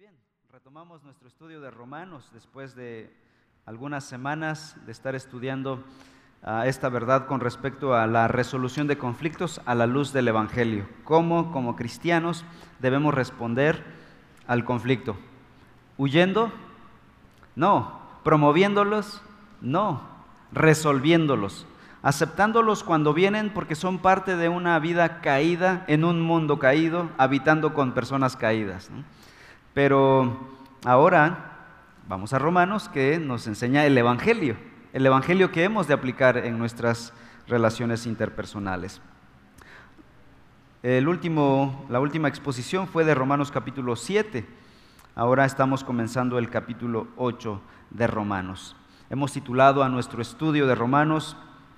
bien, retomamos nuestro estudio de Romanos después de algunas semanas de estar estudiando ah, esta verdad con respecto a la resolución de conflictos a la luz del Evangelio. ¿Cómo como cristianos debemos responder al conflicto? ¿Huyendo? No. ¿Promoviéndolos? No. Resolviéndolos. Aceptándolos cuando vienen porque son parte de una vida caída en un mundo caído, habitando con personas caídas. Pero ahora vamos a Romanos que nos enseña el Evangelio, el Evangelio que hemos de aplicar en nuestras relaciones interpersonales. El último, la última exposición fue de Romanos capítulo 7. Ahora estamos comenzando el capítulo 8 de Romanos. Hemos titulado a nuestro estudio de Romanos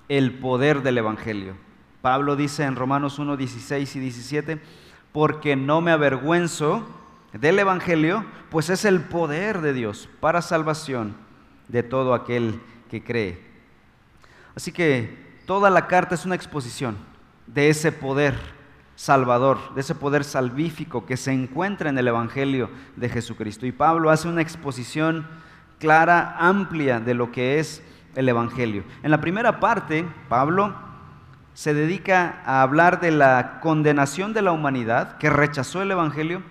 El poder del Evangelio. Pablo dice en Romanos 1, 16 y 17, porque no me avergüenzo del Evangelio, pues es el poder de Dios para salvación de todo aquel que cree. Así que toda la carta es una exposición de ese poder salvador, de ese poder salvífico que se encuentra en el Evangelio de Jesucristo. Y Pablo hace una exposición clara, amplia de lo que es el Evangelio. En la primera parte, Pablo se dedica a hablar de la condenación de la humanidad que rechazó el Evangelio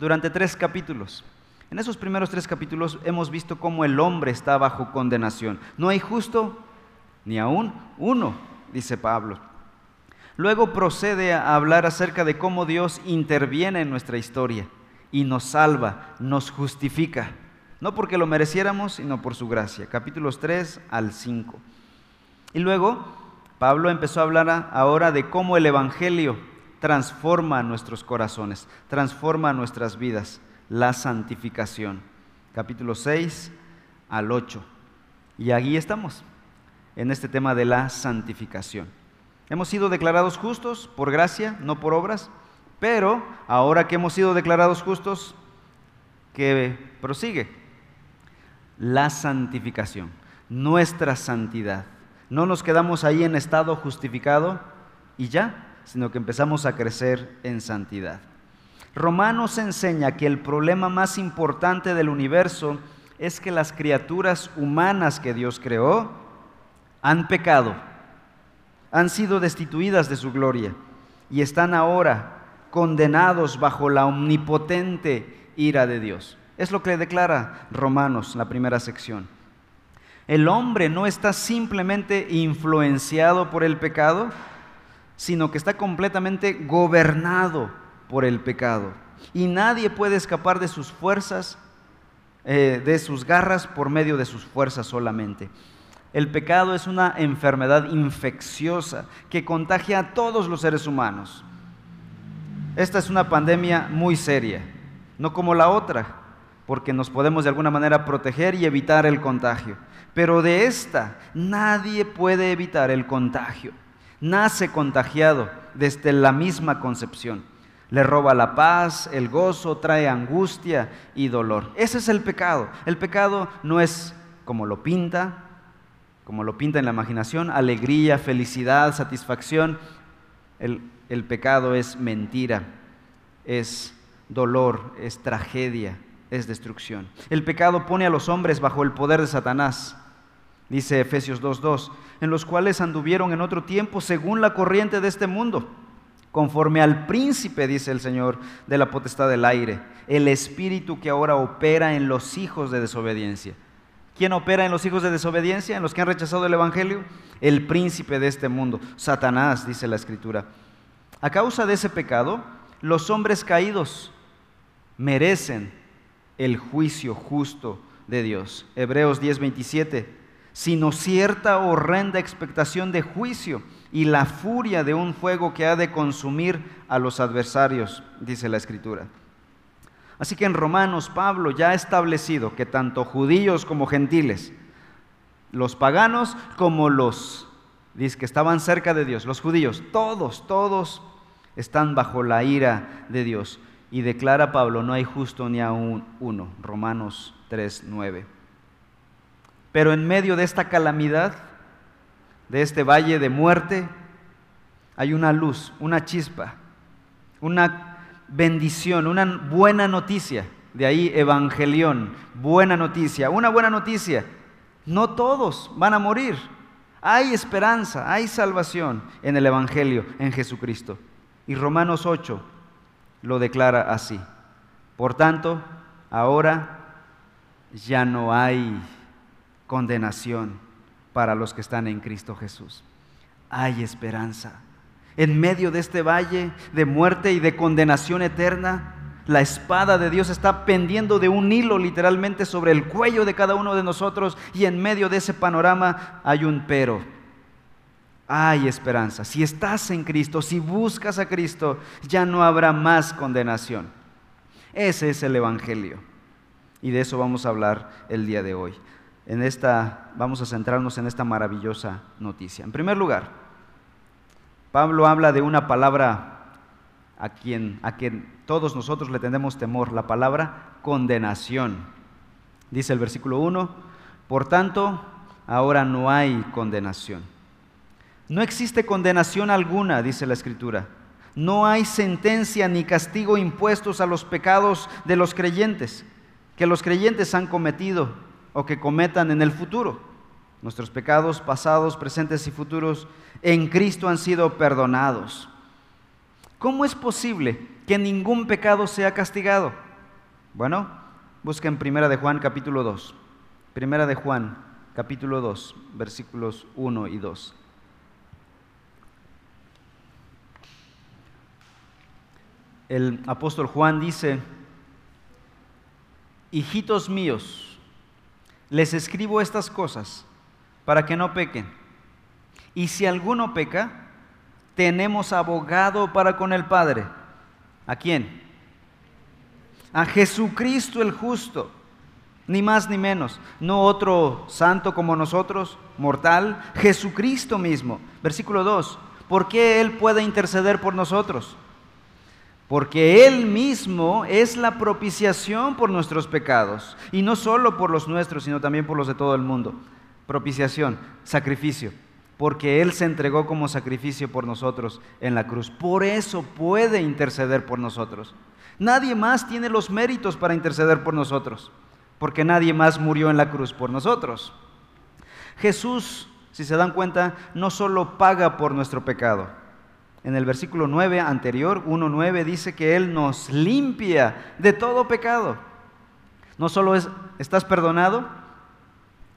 durante tres capítulos. En esos primeros tres capítulos hemos visto cómo el hombre está bajo condenación. No hay justo ni aún uno, dice Pablo. Luego procede a hablar acerca de cómo Dios interviene en nuestra historia y nos salva, nos justifica. No porque lo mereciéramos, sino por su gracia. Capítulos 3 al 5. Y luego Pablo empezó a hablar ahora de cómo el Evangelio transforma nuestros corazones, transforma nuestras vidas, la santificación. Capítulo 6 al 8. Y aquí estamos, en este tema de la santificación. Hemos sido declarados justos por gracia, no por obras, pero ahora que hemos sido declarados justos, que prosigue la santificación, nuestra santidad. No nos quedamos ahí en estado justificado y ya, sino que empezamos a crecer en santidad. Romanos enseña que el problema más importante del universo es que las criaturas humanas que Dios creó han pecado, han sido destituidas de su gloria y están ahora condenados bajo la omnipotente ira de Dios. Es lo que declara Romanos, la primera sección. El hombre no está simplemente influenciado por el pecado, sino que está completamente gobernado por el pecado. Y nadie puede escapar de sus fuerzas, eh, de sus garras, por medio de sus fuerzas solamente. El pecado es una enfermedad infecciosa que contagia a todos los seres humanos. Esta es una pandemia muy seria, no como la otra, porque nos podemos de alguna manera proteger y evitar el contagio. Pero de esta nadie puede evitar el contagio nace contagiado desde la misma concepción. Le roba la paz, el gozo, trae angustia y dolor. Ese es el pecado. El pecado no es como lo pinta, como lo pinta en la imaginación, alegría, felicidad, satisfacción. El, el pecado es mentira, es dolor, es tragedia, es destrucción. El pecado pone a los hombres bajo el poder de Satanás dice Efesios 2.2, en los cuales anduvieron en otro tiempo según la corriente de este mundo, conforme al príncipe, dice el Señor, de la potestad del aire, el espíritu que ahora opera en los hijos de desobediencia. ¿Quién opera en los hijos de desobediencia, en los que han rechazado el Evangelio? El príncipe de este mundo, Satanás, dice la Escritura. A causa de ese pecado, los hombres caídos merecen el juicio justo de Dios. Hebreos 10:27 sino cierta horrenda expectación de juicio y la furia de un fuego que ha de consumir a los adversarios, dice la Escritura. Así que en Romanos Pablo ya ha establecido que tanto judíos como gentiles, los paganos como los dice que estaban cerca de Dios, los judíos, todos, todos están bajo la ira de Dios. Y declara Pablo, no hay justo ni aún uno. Romanos 3, 9. Pero en medio de esta calamidad, de este valle de muerte, hay una luz, una chispa, una bendición, una buena noticia De ahí evangelión, buena noticia. Una buena noticia, no todos van a morir. Hay esperanza, hay salvación en el Evangelio, en Jesucristo. Y Romanos 8 lo declara así. Por tanto, ahora ya no hay condenación para los que están en Cristo Jesús. Hay esperanza. En medio de este valle de muerte y de condenación eterna, la espada de Dios está pendiendo de un hilo literalmente sobre el cuello de cada uno de nosotros y en medio de ese panorama hay un pero. Hay esperanza. Si estás en Cristo, si buscas a Cristo, ya no habrá más condenación. Ese es el Evangelio. Y de eso vamos a hablar el día de hoy. En esta, vamos a centrarnos en esta maravillosa noticia. En primer lugar, Pablo habla de una palabra a quien, a quien todos nosotros le tenemos temor, la palabra condenación. Dice el versículo 1, por tanto, ahora no hay condenación. No existe condenación alguna, dice la Escritura. No hay sentencia ni castigo impuestos a los pecados de los creyentes, que los creyentes han cometido o que cometan en el futuro. Nuestros pecados pasados, presentes y futuros en Cristo han sido perdonados. ¿Cómo es posible que ningún pecado sea castigado? Bueno, busquen Primera de Juan capítulo 2. Primera de Juan capítulo 2, versículos 1 y 2. El apóstol Juan dice, hijitos míos, les escribo estas cosas para que no pequen. Y si alguno peca, tenemos abogado para con el Padre. ¿A quién? A Jesucristo el justo, ni más ni menos, no otro santo como nosotros, mortal, Jesucristo mismo. Versículo 2, ¿por qué Él puede interceder por nosotros? Porque Él mismo es la propiciación por nuestros pecados, y no solo por los nuestros, sino también por los de todo el mundo. Propiciación, sacrificio porque Él se entregó como sacrificio por nosotros en la cruz. Por eso puede interceder por nosotros. Nadie más tiene los méritos para interceder por nosotros, porque nadie más murió en la cruz por nosotros. Jesús, si se dan cuenta, no solo paga por nuestro pecado. En el versículo 9 anterior, 1.9, dice que Él nos limpia de todo pecado. No solo es, estás perdonado,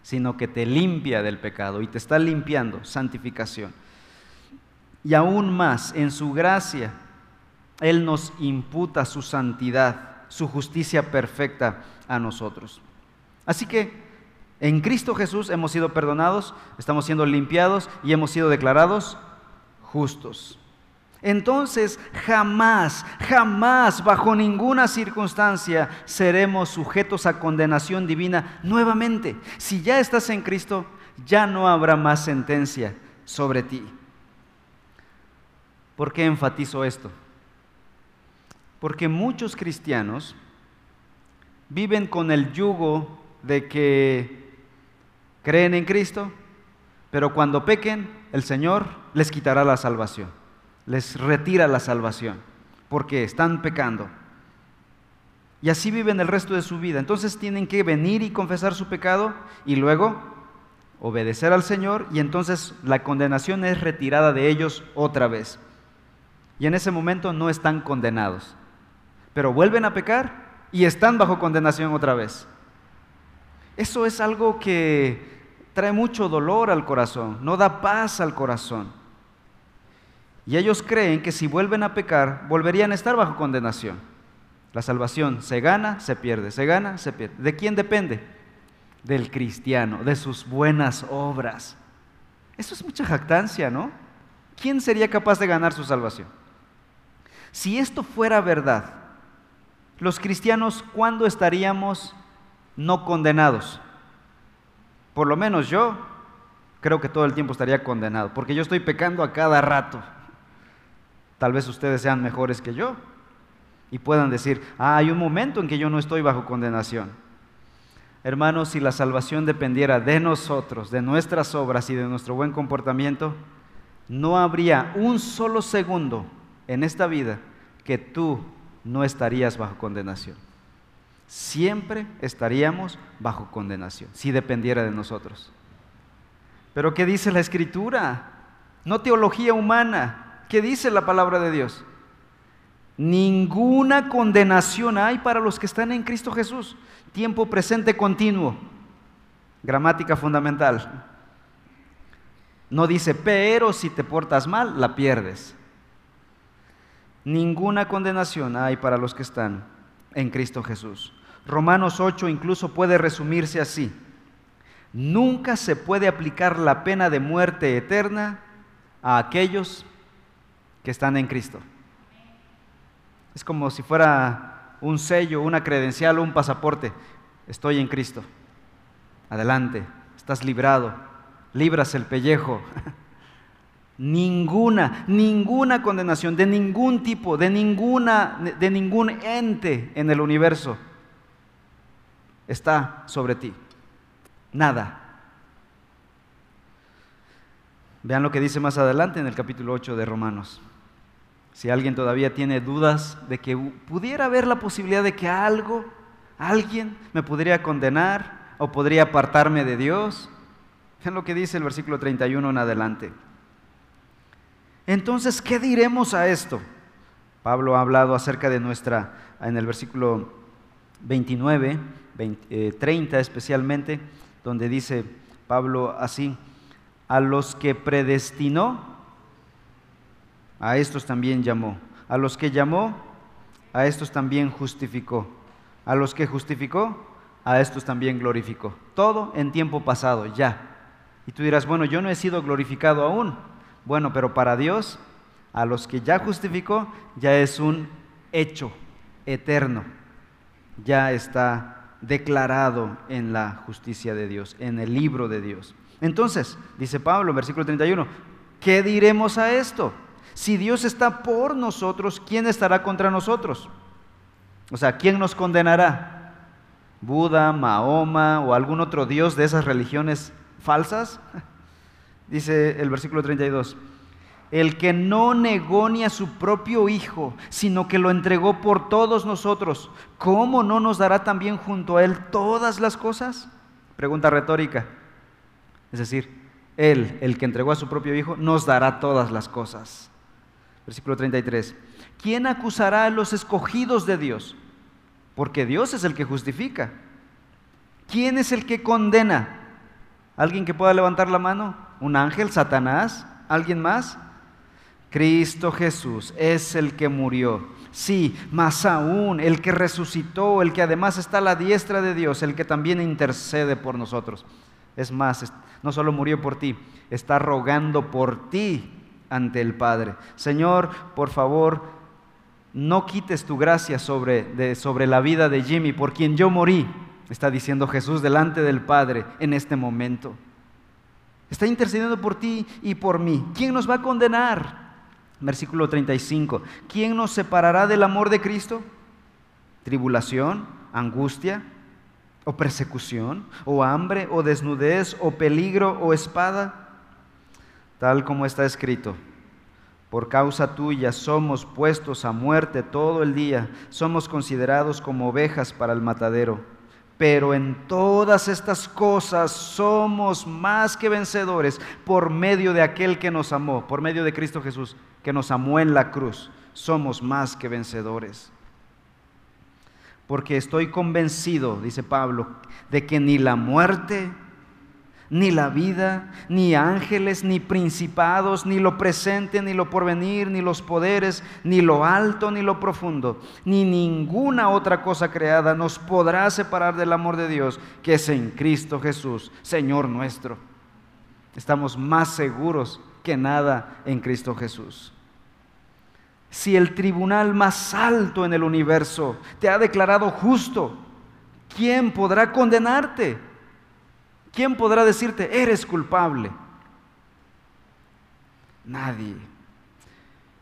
sino que te limpia del pecado y te está limpiando, santificación. Y aún más, en su gracia, Él nos imputa su santidad, su justicia perfecta a nosotros. Así que en Cristo Jesús hemos sido perdonados, estamos siendo limpiados y hemos sido declarados justos entonces jamás, jamás, bajo ninguna circunstancia, seremos sujetos a condenación divina nuevamente. Si ya estás en Cristo, ya no habrá más sentencia sobre ti. ¿Por qué enfatizo esto? Porque muchos cristianos viven con el yugo de que creen en Cristo, pero cuando pequen, el Señor les quitará la salvación les retira la salvación, porque están pecando. Y así viven el resto de su vida. Entonces tienen que venir y confesar su pecado y luego obedecer al Señor y entonces la condenación es retirada de ellos otra vez. Y en ese momento no están condenados, pero vuelven a pecar y están bajo condenación otra vez. Eso es algo que trae mucho dolor al corazón, no da paz al corazón. Y ellos creen que si vuelven a pecar, volverían a estar bajo condenación. La salvación se gana, se pierde, se gana, se pierde. ¿De quién depende? Del cristiano, de sus buenas obras. Eso es mucha jactancia, ¿no? ¿Quién sería capaz de ganar su salvación? Si esto fuera verdad, los cristianos, ¿cuándo estaríamos no condenados? Por lo menos yo creo que todo el tiempo estaría condenado, porque yo estoy pecando a cada rato. Tal vez ustedes sean mejores que yo y puedan decir, ah, hay un momento en que yo no estoy bajo condenación. Hermanos, si la salvación dependiera de nosotros, de nuestras obras y de nuestro buen comportamiento, no habría un solo segundo en esta vida que tú no estarías bajo condenación. siempre estaríamos bajo condenación, si dependiera de nosotros. Pero ¿qué dice la escritura? No teología humana. ¿Qué dice la palabra de Dios? Ninguna condenación hay para los que están en Cristo Jesús. Tiempo presente continuo. Gramática fundamental. No dice, pero si te portas mal, la pierdes. Ninguna condenación hay para los que están en Cristo Jesús. Romanos 8 incluso puede resumirse así. Nunca se puede aplicar la pena de muerte eterna a aquellos que están en Cristo. Es como si fuera un sello, una credencial un pasaporte. Estoy en Cristo. Adelante, estás librado, libras el pellejo. ninguna, ninguna condenación de ningún tipo, de ninguna de ningún ente en el universo está sobre ti. Nada. Vean lo que dice más adelante en el capítulo 8 de Romanos. Si alguien todavía tiene dudas de que pudiera haber la posibilidad de que algo, alguien me podría condenar o podría apartarme de Dios, vean lo que dice el versículo 31 en adelante. Entonces, ¿qué diremos a esto? Pablo ha hablado acerca de nuestra, en el versículo 29, 30 especialmente, donde dice Pablo así, a los que predestinó, a estos también llamó, a los que llamó, a estos también justificó, a los que justificó, a estos también glorificó. Todo en tiempo pasado, ya. Y tú dirás, bueno, yo no he sido glorificado aún. Bueno, pero para Dios, a los que ya justificó, ya es un hecho eterno. Ya está declarado en la justicia de Dios, en el libro de Dios. Entonces, dice Pablo versículo 31, ¿qué diremos a esto? Si Dios está por nosotros, ¿quién estará contra nosotros? O sea, ¿quién nos condenará? ¿Buda, Mahoma o algún otro Dios de esas religiones falsas? Dice el versículo 32 el que no negó ni a su propio Hijo, sino que lo entregó por todos nosotros, ¿cómo no nos dará también junto a Él todas las cosas? Pregunta retórica. Es decir, Él, el que entregó a su propio Hijo, nos dará todas las cosas. Versículo 33. ¿Quién acusará a los escogidos de Dios? Porque Dios es el que justifica. ¿Quién es el que condena? ¿Alguien que pueda levantar la mano? ¿Un ángel? ¿Satanás? ¿Alguien más? Cristo Jesús es el que murió. Sí, más aún, el que resucitó, el que además está a la diestra de Dios, el que también intercede por nosotros. Es más, no solo murió por ti, está rogando por ti ante el Padre. Señor, por favor, no quites tu gracia sobre, sobre la vida de Jimmy, por quien yo morí, está diciendo Jesús delante del Padre en este momento. Está intercediendo por ti y por mí. ¿Quién nos va a condenar? Versículo 35. ¿Quién nos separará del amor de Cristo? ¿Tribulación? ¿Angustia? ¿O persecución? ¿O hambre? ¿O desnudez? ¿O peligro? ¿O espada? Tal como está escrito. Por causa tuya somos puestos a muerte todo el día, somos considerados como ovejas para el matadero. Pero en todas estas cosas somos más que vencedores por medio de aquel que nos amó, por medio de Cristo Jesús, que nos amó en la cruz. Somos más que vencedores. Porque estoy convencido, dice Pablo, de que ni la muerte, ni la vida, ni ángeles, ni principados, ni lo presente, ni lo porvenir, ni los poderes, ni lo alto, ni lo profundo, ni ninguna otra cosa creada nos podrá separar del amor de Dios que es en Cristo Jesús, Señor nuestro. Estamos más seguros que nada en Cristo Jesús. Si el tribunal más alto en el universo te ha declarado justo, ¿quién podrá condenarte? ¿Quién podrá decirte, eres culpable? Nadie.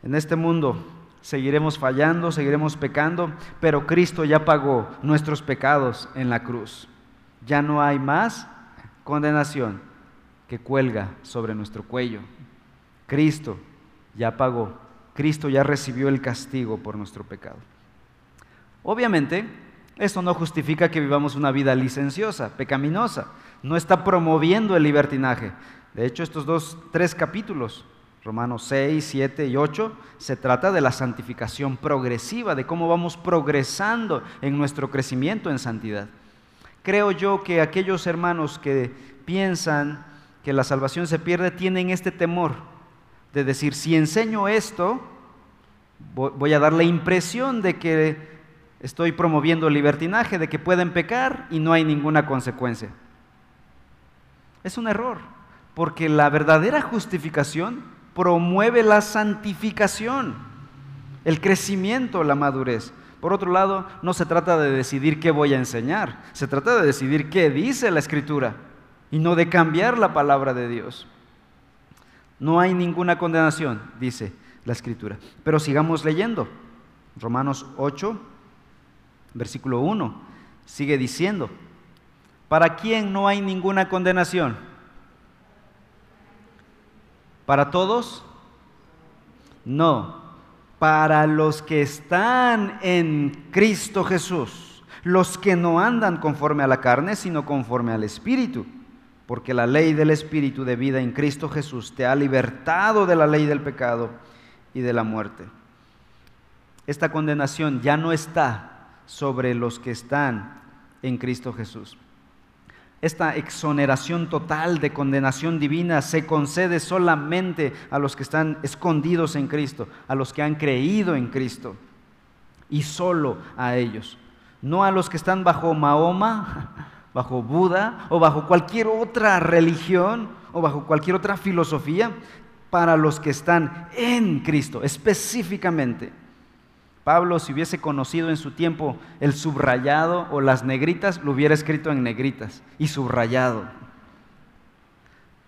En este mundo seguiremos fallando, seguiremos pecando, pero Cristo ya pagó nuestros pecados en la cruz. Ya no hay más condenación que cuelga sobre nuestro cuello. Cristo ya pagó, Cristo ya recibió el castigo por nuestro pecado. Obviamente, Eso no justifica que vivamos una vida licenciosa, pecaminosa. No está promoviendo el libertinaje. De hecho, estos dos, tres capítulos, Romanos 6, 7 y 8, se trata de la santificación progresiva, de cómo vamos progresando en nuestro crecimiento en santidad. Creo yo que aquellos hermanos que piensan que la salvación se pierde tienen este temor de decir, si enseño esto, voy a dar la impresión de que estoy promoviendo el libertinaje, de que pueden pecar y no hay ninguna consecuencia. Es un error, porque la verdadera justificación promueve la santificación, el crecimiento, la madurez. Por otro lado, no se trata de decidir qué voy a enseñar, se trata de decidir qué dice la Escritura y no de cambiar la palabra de Dios. No hay ninguna condenación, dice la Escritura. Pero sigamos leyendo. Romanos 8, versículo 1, sigue diciendo, ¿para quién no hay ninguna condenación? ¿Para todos? No, para los que están en Cristo Jesús, los que no andan conforme a la carne, sino conforme al Espíritu, porque la ley del Espíritu de vida en Cristo Jesús te ha libertado de la ley del pecado y de la muerte. Esta condenación ya no está sobre los que están en Cristo Jesús. Esta exoneración total de condenación divina se concede solamente a los que están escondidos en Cristo, a los que han creído en Cristo, y solo a ellos, no a los que están bajo Mahoma, bajo Buda o bajo cualquier otra religión o bajo cualquier otra filosofía, para los que están en Cristo específicamente. Pablo, si hubiese conocido en su tiempo el subrayado o las negritas, lo hubiera escrito en negritas y subrayado.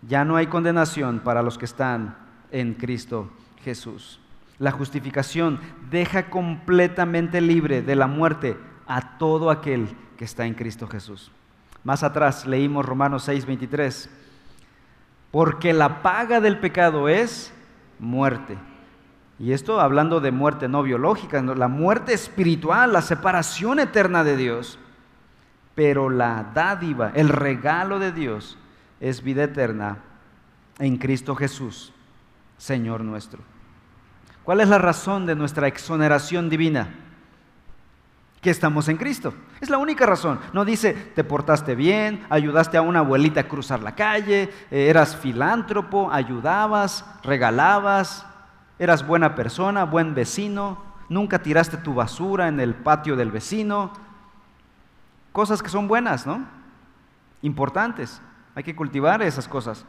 Ya no hay condenación para los que están en Cristo Jesús. La justificación deja completamente libre de la muerte a todo aquel que está en Cristo Jesús. Más atrás leímos Romanos 6:23, porque la paga del pecado es muerte y esto hablando de muerte no biológica, la muerte espiritual, la separación eterna de Dios. Pero la dádiva, el regalo de Dios es vida eterna en Cristo Jesús, Señor nuestro. ¿Cuál es la razón de nuestra exoneración divina? Que estamos en Cristo. Es la única razón. No dice, te portaste bien, ayudaste a una abuelita a cruzar la calle, eras filántropo, ayudabas, regalabas, Eras buena persona, buen vecino, nunca tiraste tu basura en el patio del vecino. Cosas que son buenas, ¿no? Importantes. Hay que cultivar esas cosas.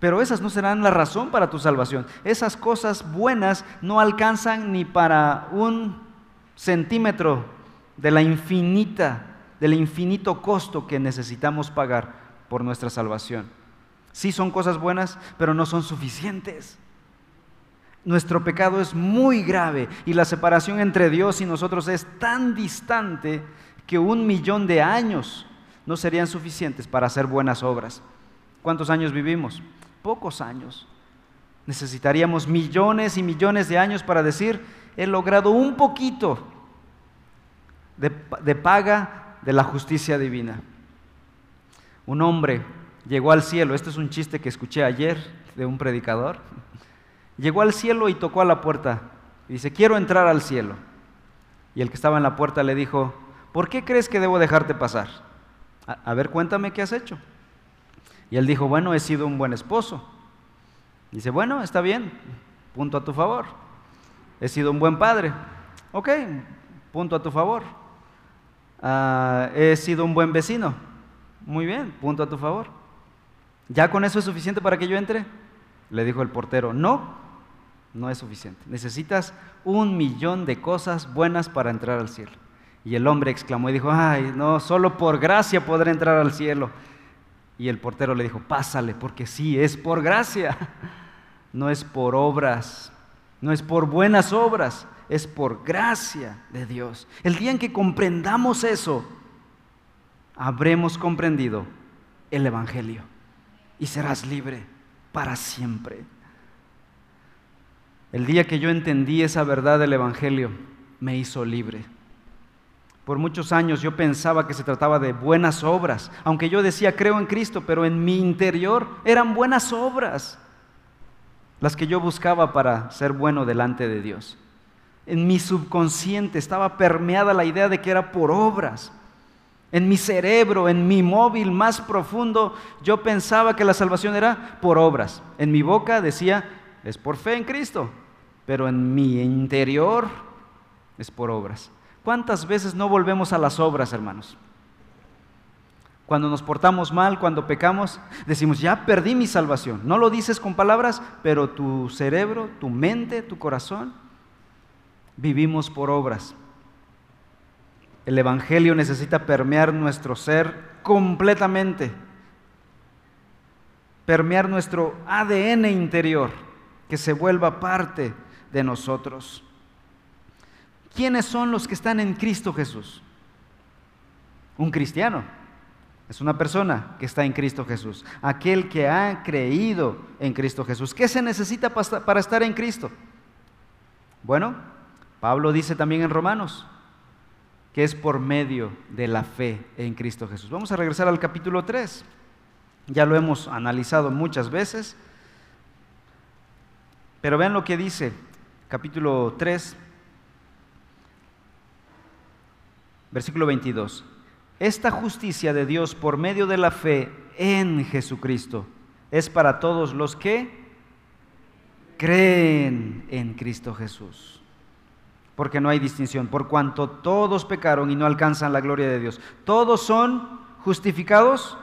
Pero esas no serán la razón para tu salvación. Esas cosas buenas no alcanzan ni para un centímetro de la infinita, del infinito costo que necesitamos pagar por nuestra salvación. Sí son cosas buenas, pero no son suficientes. Nuestro pecado es muy grave y la separación entre Dios y nosotros es tan distante que un millón de años no serían suficientes para hacer buenas obras. ¿Cuántos años vivimos? Pocos años. Necesitaríamos millones y millones de años para decir, he logrado un poquito de, paga de la justicia divina. Un hombre llegó al cielo, este es un chiste que escuché ayer de un predicador, Llegó al cielo y tocó a la puerta. Y dice, quiero entrar al cielo. Y el que estaba en la puerta le dijo, ¿por qué crees que debo dejarte pasar? A, ver, cuéntame qué has hecho. Y él dijo, bueno, he sido un buen esposo. Dice, bueno, está bien, punto a tu favor. He sido un buen padre. Ok, punto a tu favor. Ah, he sido un buen vecino. Muy bien, punto a tu favor. ¿Ya con eso es suficiente para que yo entre? Le dijo el portero, no, no es suficiente. Necesitas un millón de cosas buenas para entrar al cielo. Y el hombre exclamó y dijo, ay, no, solo por gracia podré entrar al cielo. Y el portero le dijo, pásale, porque sí, es por gracia. No es por obras, no es por buenas obras, es por gracia de Dios. El día en que comprendamos eso, habremos comprendido el Evangelio y serás libre para siempre. El día que yo entendí esa verdad del Evangelio, me hizo libre. Por muchos años yo pensaba que se trataba de buenas obras, aunque yo decía creo en Cristo, pero en mi interior eran buenas obras las que yo buscaba para ser bueno delante de Dios. En mi subconsciente estaba permeada la idea de que era por obras. En mi cerebro, en mi móvil más profundo, yo pensaba que la salvación era por obras. En mi boca decía, es por fe en Cristo, pero en mi interior es por obras. ¿Cuántas veces no volvemos a las obras, hermanos? Cuando nos portamos mal, cuando pecamos, decimos, ya perdí mi salvación. No lo dices con palabras, pero tu cerebro, tu mente, tu corazón, vivimos por obras. El Evangelio necesita permear nuestro ser completamente, permear nuestro ADN interior, que se vuelva parte de nosotros. ¿Quiénes son los que están en Cristo Jesús? Un cristiano. Es una persona que está en Cristo Jesús. Aquel que ha creído en Cristo Jesús. ¿Qué se necesita para estar en Cristo? Bueno, Pablo dice también en Romanos que es por medio de la fe en Cristo Jesús. Vamos a regresar al capítulo 3. Ya lo hemos analizado muchas veces. Pero vean lo que dice capítulo 3, Versículo 22. Esta justicia de Dios por medio de la fe en Jesucristo es para todos los que creen en Cristo Jesús. Porque no hay distinción, por cuanto todos pecaron y no alcanzan la gloria de Dios. Todos son justificados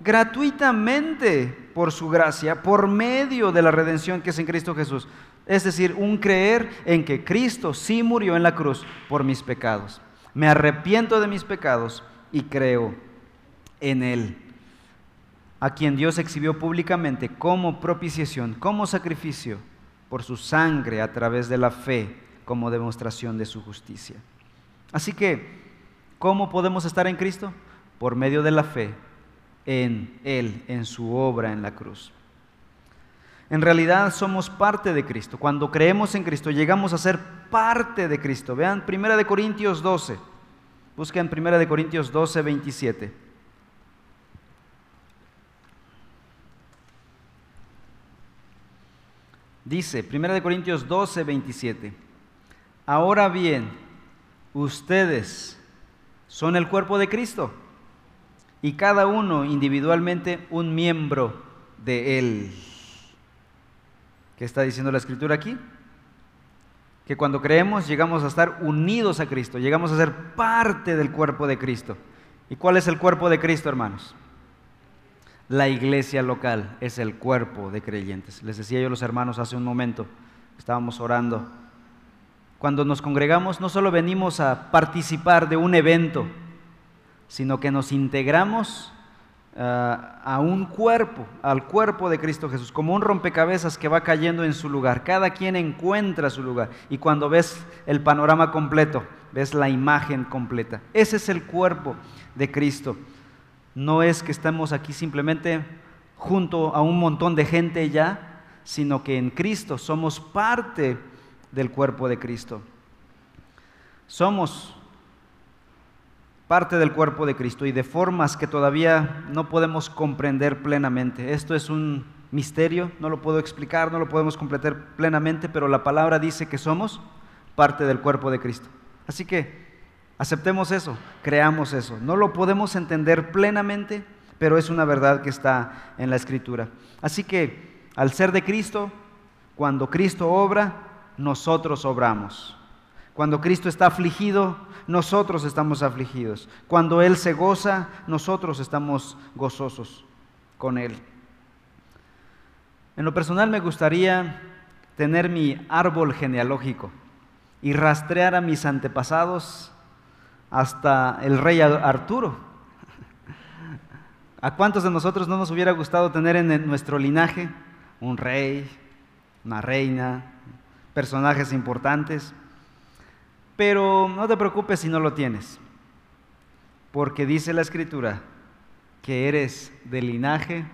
gratuitamente por su gracia, por medio de la redención que es en Cristo Jesús. Es decir, un creer en que Cristo sí murió en la cruz por mis pecados me arrepiento de mis pecados y creo en Él, a quien Dios exhibió públicamente como propiciación, como sacrificio por su sangre a través de la fe, como demostración de su justicia. Así que, ¿cómo podemos estar en Cristo? Por medio de la fe en Él, en su obra en la cruz. En realidad somos parte de Cristo. Cuando creemos en Cristo llegamos a ser parte de Cristo. Vean 1 de Corintios 12. Busquen 1 de Corintios 12, 27. Dice 1 de Corintios 12, 27. Ahora bien, ustedes son el cuerpo de Cristo y cada uno individualmente un miembro de Él. ¿Qué está diciendo la escritura aquí? Que cuando creemos llegamos a estar unidos a Cristo, llegamos a ser parte del cuerpo de Cristo. ¿Y cuál es el cuerpo de Cristo, hermanos? La iglesia local es el cuerpo de creyentes. Les decía yo a los hermanos hace un momento, estábamos orando. Cuando nos congregamos no solo venimos a participar de un evento, sino que nos integramos a un cuerpo, al cuerpo de Cristo Jesús, como un rompecabezas que va cayendo en su lugar. Cada quien encuentra su lugar. Y cuando ves el panorama completo, ves la imagen completa. Ese es el cuerpo de Cristo. No es que estemos aquí simplemente junto a un montón de gente ya, sino que en Cristo somos parte del cuerpo de Cristo. Somos parte del cuerpo de Cristo y de formas que todavía no podemos comprender plenamente. Esto es un misterio, no lo puedo explicar, no lo podemos comprender plenamente, pero la palabra dice que somos parte del cuerpo de Cristo. Así que aceptemos eso, creamos eso. No lo podemos entender plenamente, pero es una verdad que está en la Escritura. Así que al ser de Cristo, cuando Cristo obra, nosotros obramos. Cuando Cristo está afligido, nosotros estamos afligidos. Cuando Él se goza, nosotros estamos gozosos con Él. En lo personal me gustaría tener mi árbol genealógico y rastrear a mis antepasados hasta el rey Arturo. ¿A cuántos de nosotros no nos hubiera gustado tener en nuestro linaje un rey, una reina, personajes importantes? Pero no te preocupes si no lo tienes, porque dice la escritura que eres del linaje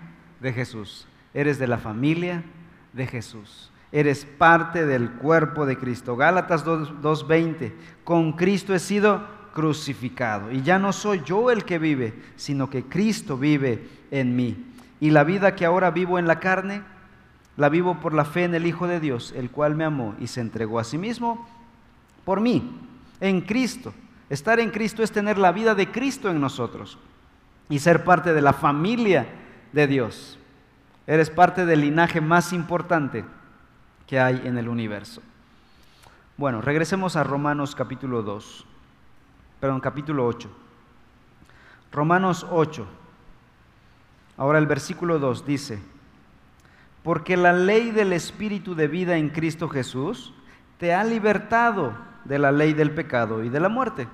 de Jesús, eres de la familia de Jesús, eres parte del cuerpo de Cristo. Gálatas 2.20, con Cristo he sido crucificado. Y ya no soy yo el que vive, sino que Cristo vive en mí. Y la vida que ahora vivo en la carne, la vivo por la fe en el Hijo de Dios, el cual me amó y se entregó a sí mismo por mí, en Cristo. Estar en Cristo es tener la vida de Cristo en nosotros y ser parte de la familia de Dios. Eres parte del linaje más importante que hay en el universo. Bueno, regresemos a Romanos capítulo 2, perdón, capítulo 8. Romanos 8. Ahora el versículo 2 dice, porque la ley del Espíritu de vida en Cristo Jesús te ha libertado de la ley del pecado y de la muerte.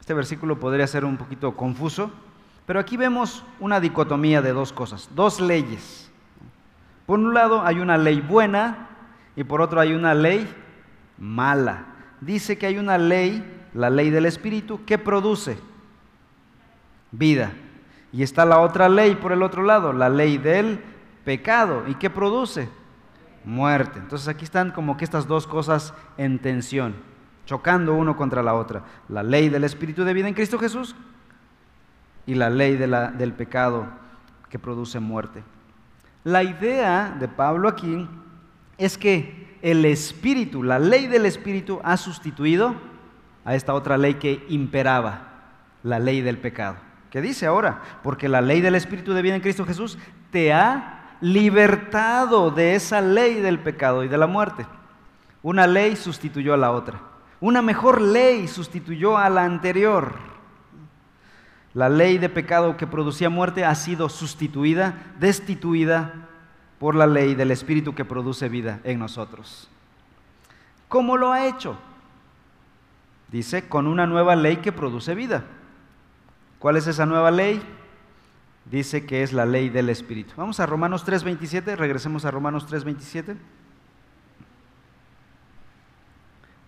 Este versículo podría ser un poquito confuso, pero aquí vemos una dicotomía de dos cosas, dos leyes. Por un lado hay una ley buena y por otro hay una ley mala. Dice que hay una ley, la ley del Espíritu, que produce vida. Y está la otra ley por el otro lado, la ley del pecado. ¿Y qué produce? Muerte. Entonces aquí están como que estas dos cosas en tensión, chocando uno contra la otra. La ley del Espíritu de vida en Cristo Jesús y la ley del pecado que produce muerte. La idea de Pablo aquí es que el Espíritu, la ley del Espíritu ha sustituido a esta otra ley que imperaba, la ley del pecado. ¿Qué dice ahora? Porque la ley del Espíritu de vida en Cristo Jesús te ha libertado de esa ley del pecado y de la muerte. Una ley sustituyó a la otra. Una mejor ley sustituyó a la anterior. La ley de pecado que producía muerte ha sido sustituida, destituida por la ley del Espíritu que produce vida en nosotros. ¿Cómo lo ha hecho? Dice, con una nueva ley que produce vida. ¿Cuál es esa nueva ley? Dice que es la ley del Espíritu. Vamos a Romanos 3.27, regresemos a Romanos 3.27.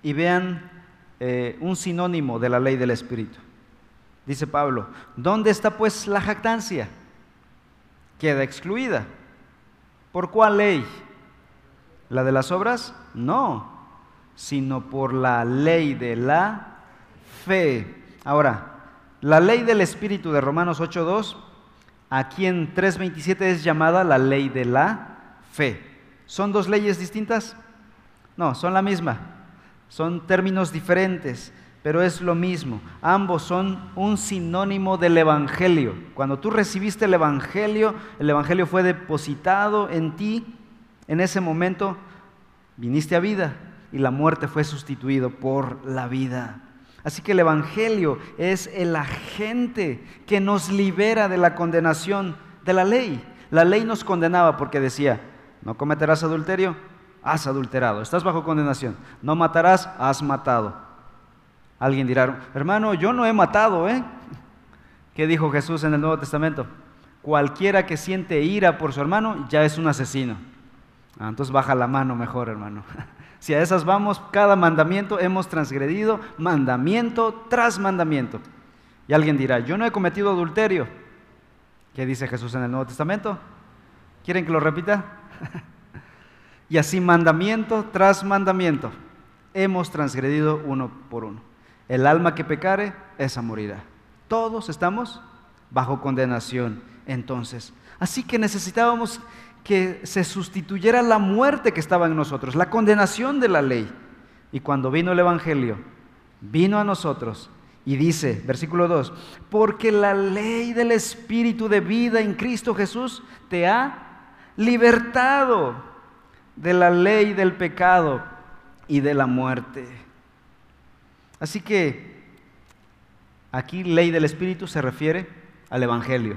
Y vean eh, un sinónimo de la ley del Espíritu. Dice Pablo, ¿dónde está pues la jactancia? Queda excluida. ¿Por cuál ley? ¿La de las obras? No, sino por la ley de la fe. Ahora, la ley del Espíritu de Romanos 8.2, aquí en 3.27 es llamada la ley de la fe. ¿Son dos leyes distintas? No, son la misma. Son términos diferentes, pero es lo mismo. Ambos son un sinónimo del Evangelio. Cuando tú recibiste el Evangelio, el Evangelio fue depositado en ti, en ese momento viniste a vida y la muerte fue sustituido por la vida. Así que el Evangelio es el agente que nos libera de la condenación de la ley. La ley nos condenaba porque decía, no cometerás adulterio, has adulterado, estás bajo condenación. No matarás, has matado. Alguien dirá, hermano, yo no he matado, ¿eh? ¿Qué dijo Jesús en el Nuevo Testamento? Cualquiera que siente ira por su hermano ya es un asesino. Ah, entonces baja la mano mejor, hermano. Si a esas vamos, cada mandamiento hemos transgredido mandamiento tras mandamiento. Y alguien dirá, yo no he cometido adulterio. ¿Qué dice Jesús en el Nuevo Testamento? ¿Quieren que lo repita? y así mandamiento tras mandamiento hemos transgredido uno por uno. El alma que pecare, esa morirá. Todos estamos bajo condenación entonces. Así que necesitábamos que se sustituyera la muerte que estaba en nosotros, la condenación de la ley. Y cuando vino el Evangelio, vino a nosotros y dice, versículo 2, porque la ley del Espíritu de vida en Cristo Jesús te ha libertado de la ley del pecado y de la muerte. Así que aquí ley del Espíritu se refiere al Evangelio,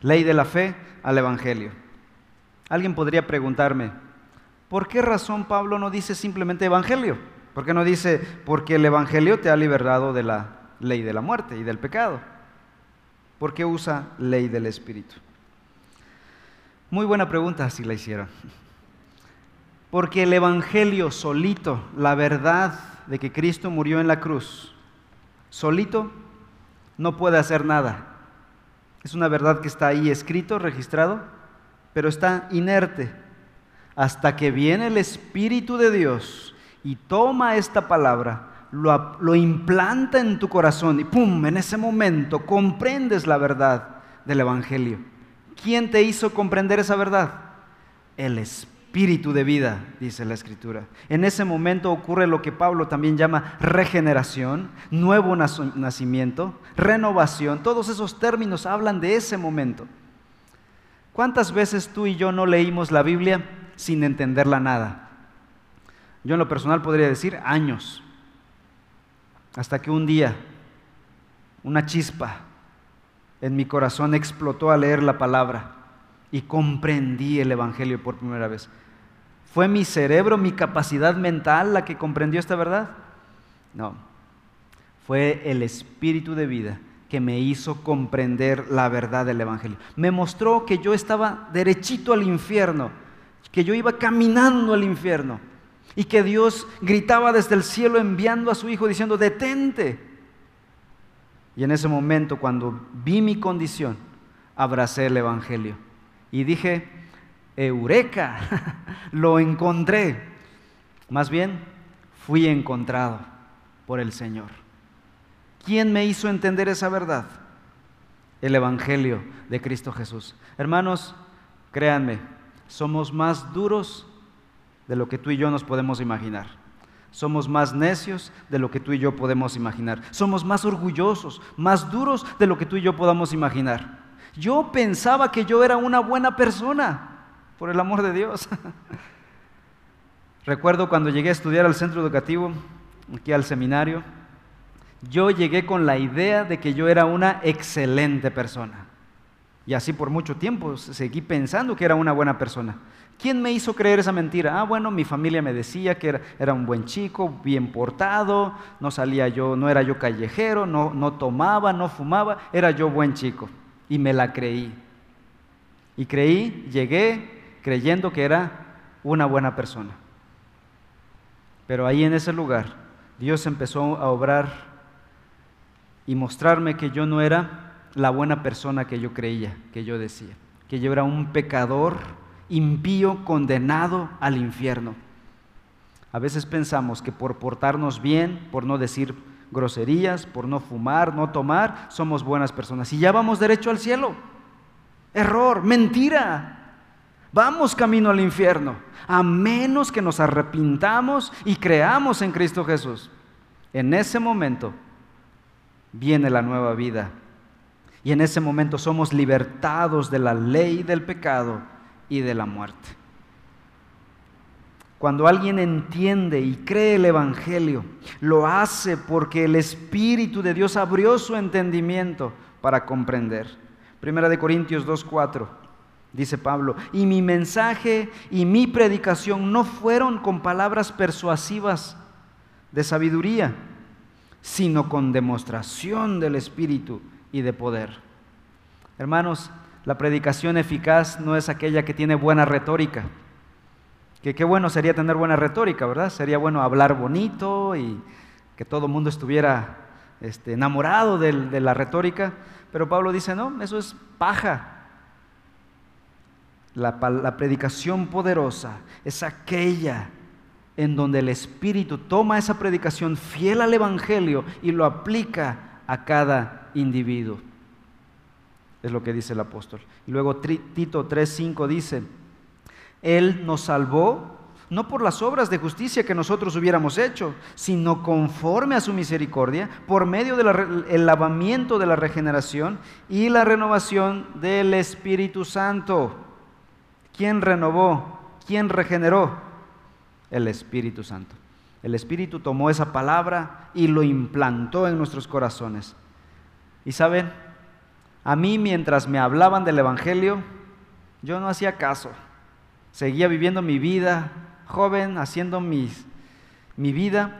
ley de la fe al Evangelio. Alguien podría preguntarme, ¿por qué razón Pablo no dice simplemente evangelio? ¿Por qué no dice, porque el evangelio te ha liberado de la ley de la muerte y del pecado? ¿Por qué usa ley del Espíritu? Muy buena pregunta si la hiciera. Porque el Evangelio solito, la verdad de que Cristo murió en la cruz, solito no puede hacer nada. Es una verdad que está ahí escrito, registrado, pero está inerte hasta que viene el Espíritu de Dios y toma esta palabra, lo, lo implanta en tu corazón y ¡pum! En ese momento comprendes la verdad del Evangelio. ¿Quién te hizo comprender esa verdad? El Espíritu de vida, dice la Escritura. En ese momento ocurre lo que Pablo también llama regeneración, nuevo nacimiento, renovación. Todos esos términos hablan de ese momento. ¿Cuántas veces tú y yo no leímos la Biblia sin entenderla nada? Yo en lo personal podría decir años, hasta que un día una chispa en mi corazón explotó al leer la palabra y comprendí el Evangelio por primera vez. ¿Fue mi cerebro, mi capacidad mental la que comprendió esta verdad? No, fue el Espíritu de vida que me hizo comprender la verdad del Evangelio. Me mostró que yo estaba derechito al infierno, que yo iba caminando al infierno y que Dios gritaba desde el cielo enviando a su Hijo diciendo, detente. Y en ese momento, cuando vi mi condición, abracé el Evangelio y dije, Eureka, lo encontré. Más bien, fui encontrado por el Señor. ¿Quién me hizo entender esa verdad? El Evangelio de Cristo Jesús. Hermanos, créanme, somos más duros de lo que tú y yo nos podemos imaginar. Somos más necios de lo que tú y yo podemos imaginar. Somos más orgullosos, más duros de lo que tú y yo podamos imaginar. Yo pensaba que yo era una buena persona, por el amor de Dios. Recuerdo cuando llegué a estudiar al centro educativo, aquí al seminario, yo llegué con la idea de que yo era una excelente persona. Y así por mucho tiempo seguí pensando que era una buena persona. ¿Quién me hizo creer esa mentira? Ah, bueno, mi familia me decía que era, un buen chico, bien portado, no salía yo, no era yo callejero, no, no tomaba, no fumaba, era yo buen chico. Y me la creí. Y creí, llegué creyendo que era una buena persona. Pero ahí en ese lugar, Dios empezó a obrar y mostrarme que yo no era la buena persona que yo creía, que yo decía, que yo era un pecador impío condenado al infierno. A veces pensamos que por portarnos bien, por no decir groserías, por no fumar, no tomar, somos buenas personas y ya vamos derecho al cielo. Error, mentira. Vamos camino al infierno, a menos que nos arrepintamos y creamos en Cristo Jesús. En ese momento viene la nueva vida. Y en ese momento somos libertados de la ley del pecado y de la muerte. Cuando alguien entiende y cree el Evangelio, lo hace porque el Espíritu de Dios abrió su entendimiento para comprender. Primera de Corintios 2.4 dice Pablo, y mi mensaje y mi predicación no fueron con palabras persuasivas de sabiduría, sino con demostración del Espíritu y de poder. Hermanos, la predicación eficaz no es aquella que tiene buena retórica. Que qué bueno sería tener buena retórica, ¿verdad? Sería bueno hablar bonito y que todo el mundo estuviera este, enamorado de, la retórica. Pero Pablo dice, no, eso es paja. La, predicación poderosa es aquella en donde el Espíritu toma esa predicación fiel al Evangelio y lo aplica a cada individuo. Es lo que dice el apóstol. Y luego Tito 3:5 dice, Él nos salvó no por las obras de justicia que nosotros hubiéramos hecho, sino conforme a su misericordia, por medio del lavamiento de la regeneración y la renovación del Espíritu Santo. ¿Quién renovó? ¿Quién regeneró? El Espíritu Santo. El Espíritu tomó esa palabra y lo implantó en nuestros corazones. Y saben, a mí mientras me hablaban del Evangelio, yo no hacía caso. Seguía viviendo mi vida, joven, haciendo mis, mi vida.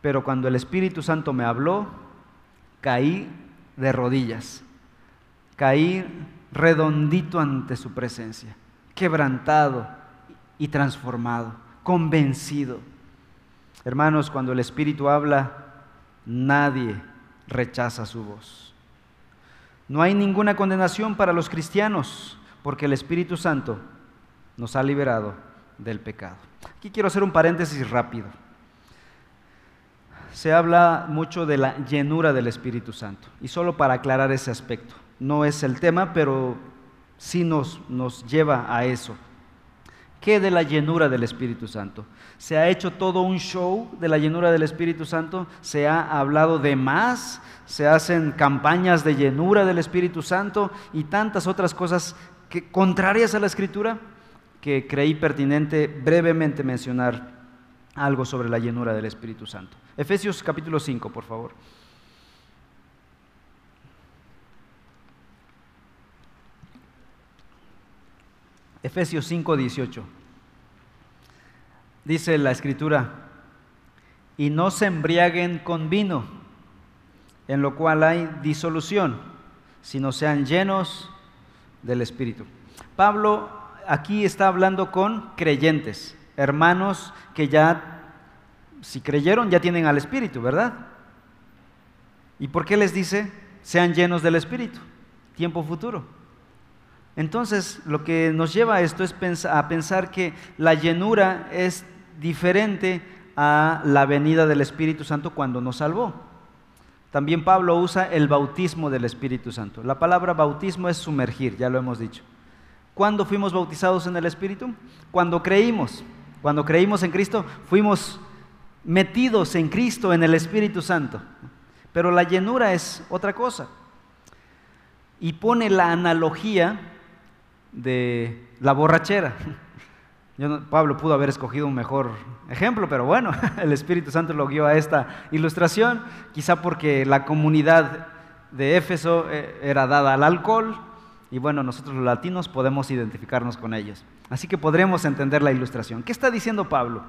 Pero cuando el Espíritu Santo me habló, caí de rodillas. Caí redondito ante su presencia, quebrantado y transformado, convencido. Hermanos, cuando el Espíritu habla, nadie rechaza su voz. No hay ninguna condenación para los cristianos, porque el Espíritu Santo nos ha liberado del pecado. Aquí quiero hacer un paréntesis rápido. se habla mucho de la llenura del Espíritu Santo. Y solo para aclarar ese aspecto, no es el tema, pero sí nos, nos lleva a eso. ¿Qué de la llenura del Espíritu Santo? Se ha hecho todo un show de la llenura del Espíritu Santo, se ha hablado de más, se hacen campañas de llenura del Espíritu Santo y tantas otras cosas que, contrarias a la Escritura que creí pertinente brevemente mencionar algo sobre la llenura del Espíritu Santo. Efesios capítulo 5, por favor. Efesios 5, 18. Dice la escritura, y no se embriaguen con vino, en lo cual hay disolución, sino sean llenos del Espíritu. Pablo aquí está hablando con creyentes, hermanos que ya, si creyeron, ya tienen al Espíritu, ¿verdad? ¿Y por qué les dice, sean llenos del Espíritu? Tiempo futuro. Entonces, lo que nos lleva a esto es a pensar que la llenura es diferente a la venida del Espíritu Santo cuando nos salvó. También Pablo usa el bautismo del Espíritu Santo. La palabra bautismo es sumergir, ya lo hemos dicho. ¿Cuándo fuimos bautizados en el Espíritu? Cuando creímos. Cuando creímos en Cristo, fuimos metidos en Cristo, en el Espíritu Santo. Pero la llenura es otra cosa. Y pone la analogía de la borrachera. Pablo pudo haber escogido un mejor ejemplo, pero bueno, el Espíritu Santo lo guió a esta ilustración, quizá porque la comunidad de Éfeso eh, era dada al alcohol y bueno, nosotros los latinos podemos identificarnos con ellos. Así que podremos entender la ilustración. ¿Qué está diciendo Pablo?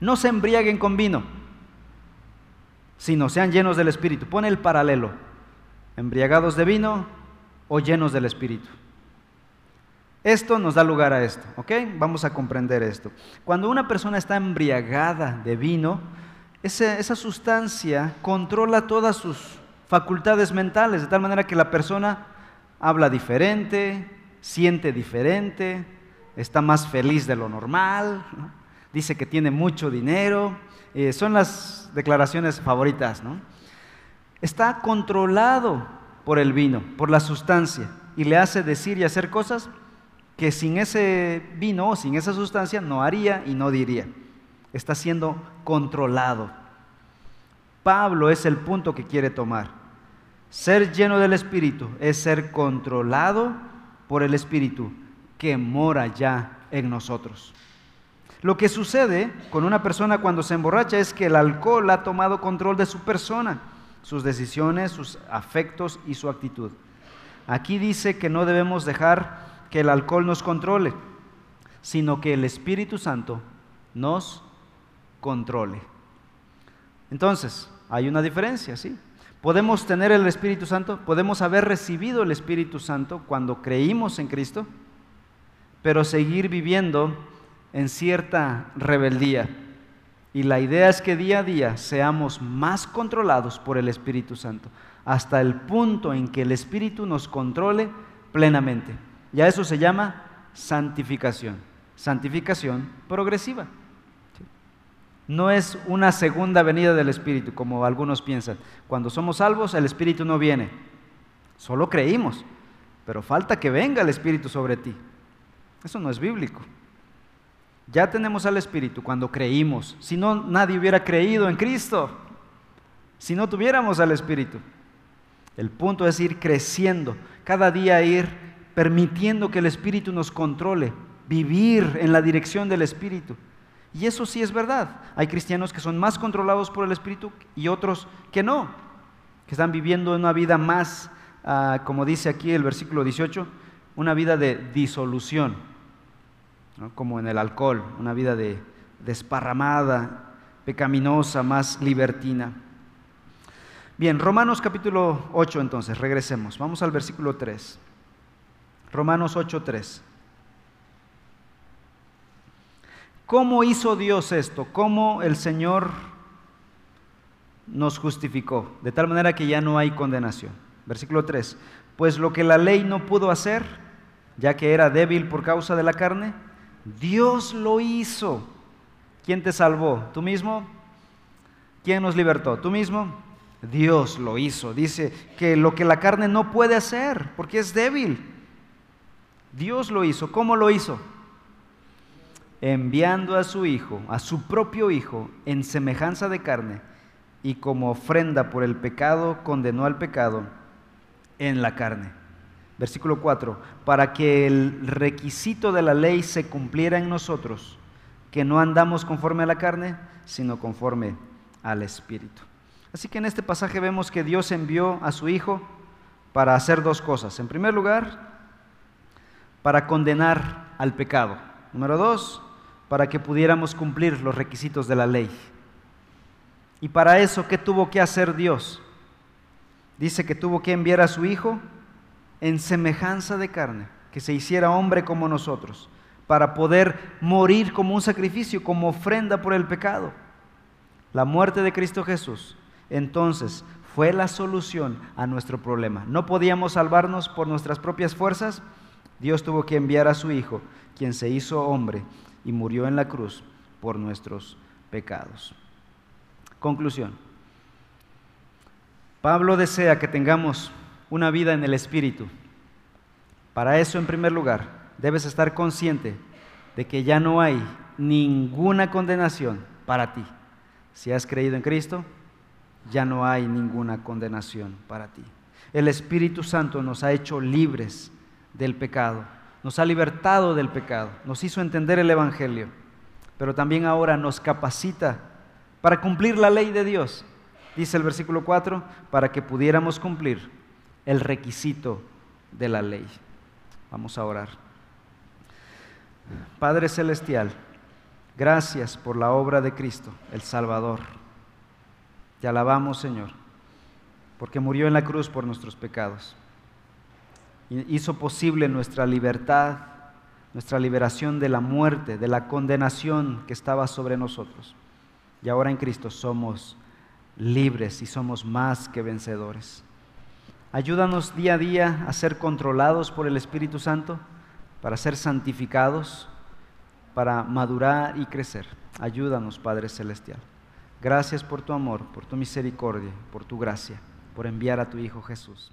No se embriaguen con vino, sino sean llenos del Espíritu. Pone el paralelo, embriagados de vino o llenos del Espíritu. Esto nos da lugar a esto, ¿ok? Vamos a comprender esto. Cuando una persona está embriagada de vino, esa, sustancia controla todas sus facultades mentales, de tal manera que la persona habla diferente, siente diferente, está más feliz de lo normal, dice que tiene mucho dinero, eh, son las declaraciones favoritas, ¿no? Está controlado por el vino, por la sustancia, y le hace decir y hacer cosas que sin ese vino sin esa sustancia no haría y no diría. Está siendo controlado. Pablo es el punto que quiere tomar. Ser lleno del Espíritu es ser controlado por el Espíritu que mora ya en nosotros. Lo que sucede con una persona cuando se emborracha es que el alcohol ha tomado control de su persona, sus decisiones, sus afectos y su actitud. Aquí dice que no debemos dejar que el alcohol nos controle, sino que el Espíritu Santo nos controle. Entonces, hay una diferencia, ¿sí? Podemos tener el Espíritu Santo, podemos haber recibido el Espíritu Santo cuando creímos en Cristo, pero seguir viviendo en cierta rebeldía. Y la idea es que día a día seamos más controlados por el Espíritu Santo, hasta el punto en que el Espíritu nos controle plenamente. Y a eso se llama santificación. Santificación progresiva. No es una segunda venida del Espíritu, como algunos piensan. Cuando somos salvos, el Espíritu no viene. Solo creímos. Pero falta que venga el Espíritu sobre ti. Eso no es bíblico. Ya tenemos al Espíritu cuando creímos. Si no, nadie hubiera creído en Cristo. Si no tuviéramos al Espíritu. El punto es ir creciendo. Cada día ir permitiendo que el Espíritu nos controle, vivir en la dirección del Espíritu. Y eso sí es verdad. Hay cristianos que son más controlados por el Espíritu y otros que no, que están viviendo una vida más, ah, como dice aquí el versículo 18, una vida de disolución, como en el alcohol, una vida de desparramada, pecaminosa, más libertina. Bien, Romanos capítulo 8 entonces, regresemos. Vamos al versículo 3. Romanos 8:3. ¿Cómo hizo Dios esto? ¿Cómo el Señor nos justificó? De tal manera que ya no hay condenación. Versículo 3. Pues lo que la ley no pudo hacer, ya que era débil por causa de la carne, Dios lo hizo. ¿Quién te salvó? ¿Tú mismo? ¿Quién nos libertó? ¿Tú mismo? Dios lo hizo. Dice que lo que la carne no puede hacer, porque es débil. Dios lo hizo. ¿Cómo lo hizo? Enviando a su Hijo, a su propio Hijo, en semejanza de carne, y como ofrenda por el pecado, condenó al pecado en la carne. Versículo 4, para que el requisito de la ley se cumpliera en nosotros, que no andamos conforme a la carne, sino conforme al Espíritu. Así que en este pasaje vemos que Dios envió a su Hijo para hacer dos cosas. En primer lugar, para condenar al pecado. Número dos, para que pudiéramos cumplir los requisitos de la ley. Y para eso, ¿qué tuvo que hacer Dios? Dice que tuvo que enviar a su Hijo en semejanza de carne, que se hiciera hombre como nosotros, para poder morir como un sacrificio, como ofrenda por el pecado. La muerte de Cristo Jesús, entonces, fue la solución a nuestro problema. No podíamos salvarnos por nuestras propias fuerzas. Dios tuvo que enviar a su Hijo, quien se hizo hombre y murió en la cruz por nuestros pecados. Conclusión. Pablo desea que tengamos una vida en el Espíritu. Para eso, en primer lugar, debes estar consciente de que ya no hay ninguna condenación para ti. Si has creído en Cristo, ya no hay ninguna condenación para ti. El Espíritu Santo nos ha hecho libres del pecado, nos ha libertado del pecado, nos hizo entender el Evangelio, pero también ahora nos capacita para cumplir la ley de Dios. Dice el versículo 4, para que pudiéramos cumplir el requisito de la ley. Vamos a orar. Padre Celestial, gracias por la obra de Cristo, el Salvador. Te alabamos, Señor, porque murió en la cruz por nuestros pecados. Hizo posible nuestra libertad, nuestra liberación de la muerte, de la condenación que estaba sobre nosotros. Y ahora en Cristo somos libres y somos más que vencedores. Ayúdanos día a día a ser controlados por el Espíritu Santo, para ser santificados, para madurar y crecer. Ayúdanos, Padre Celestial. Gracias por tu amor, por tu misericordia, por tu gracia, por enviar a tu Hijo Jesús.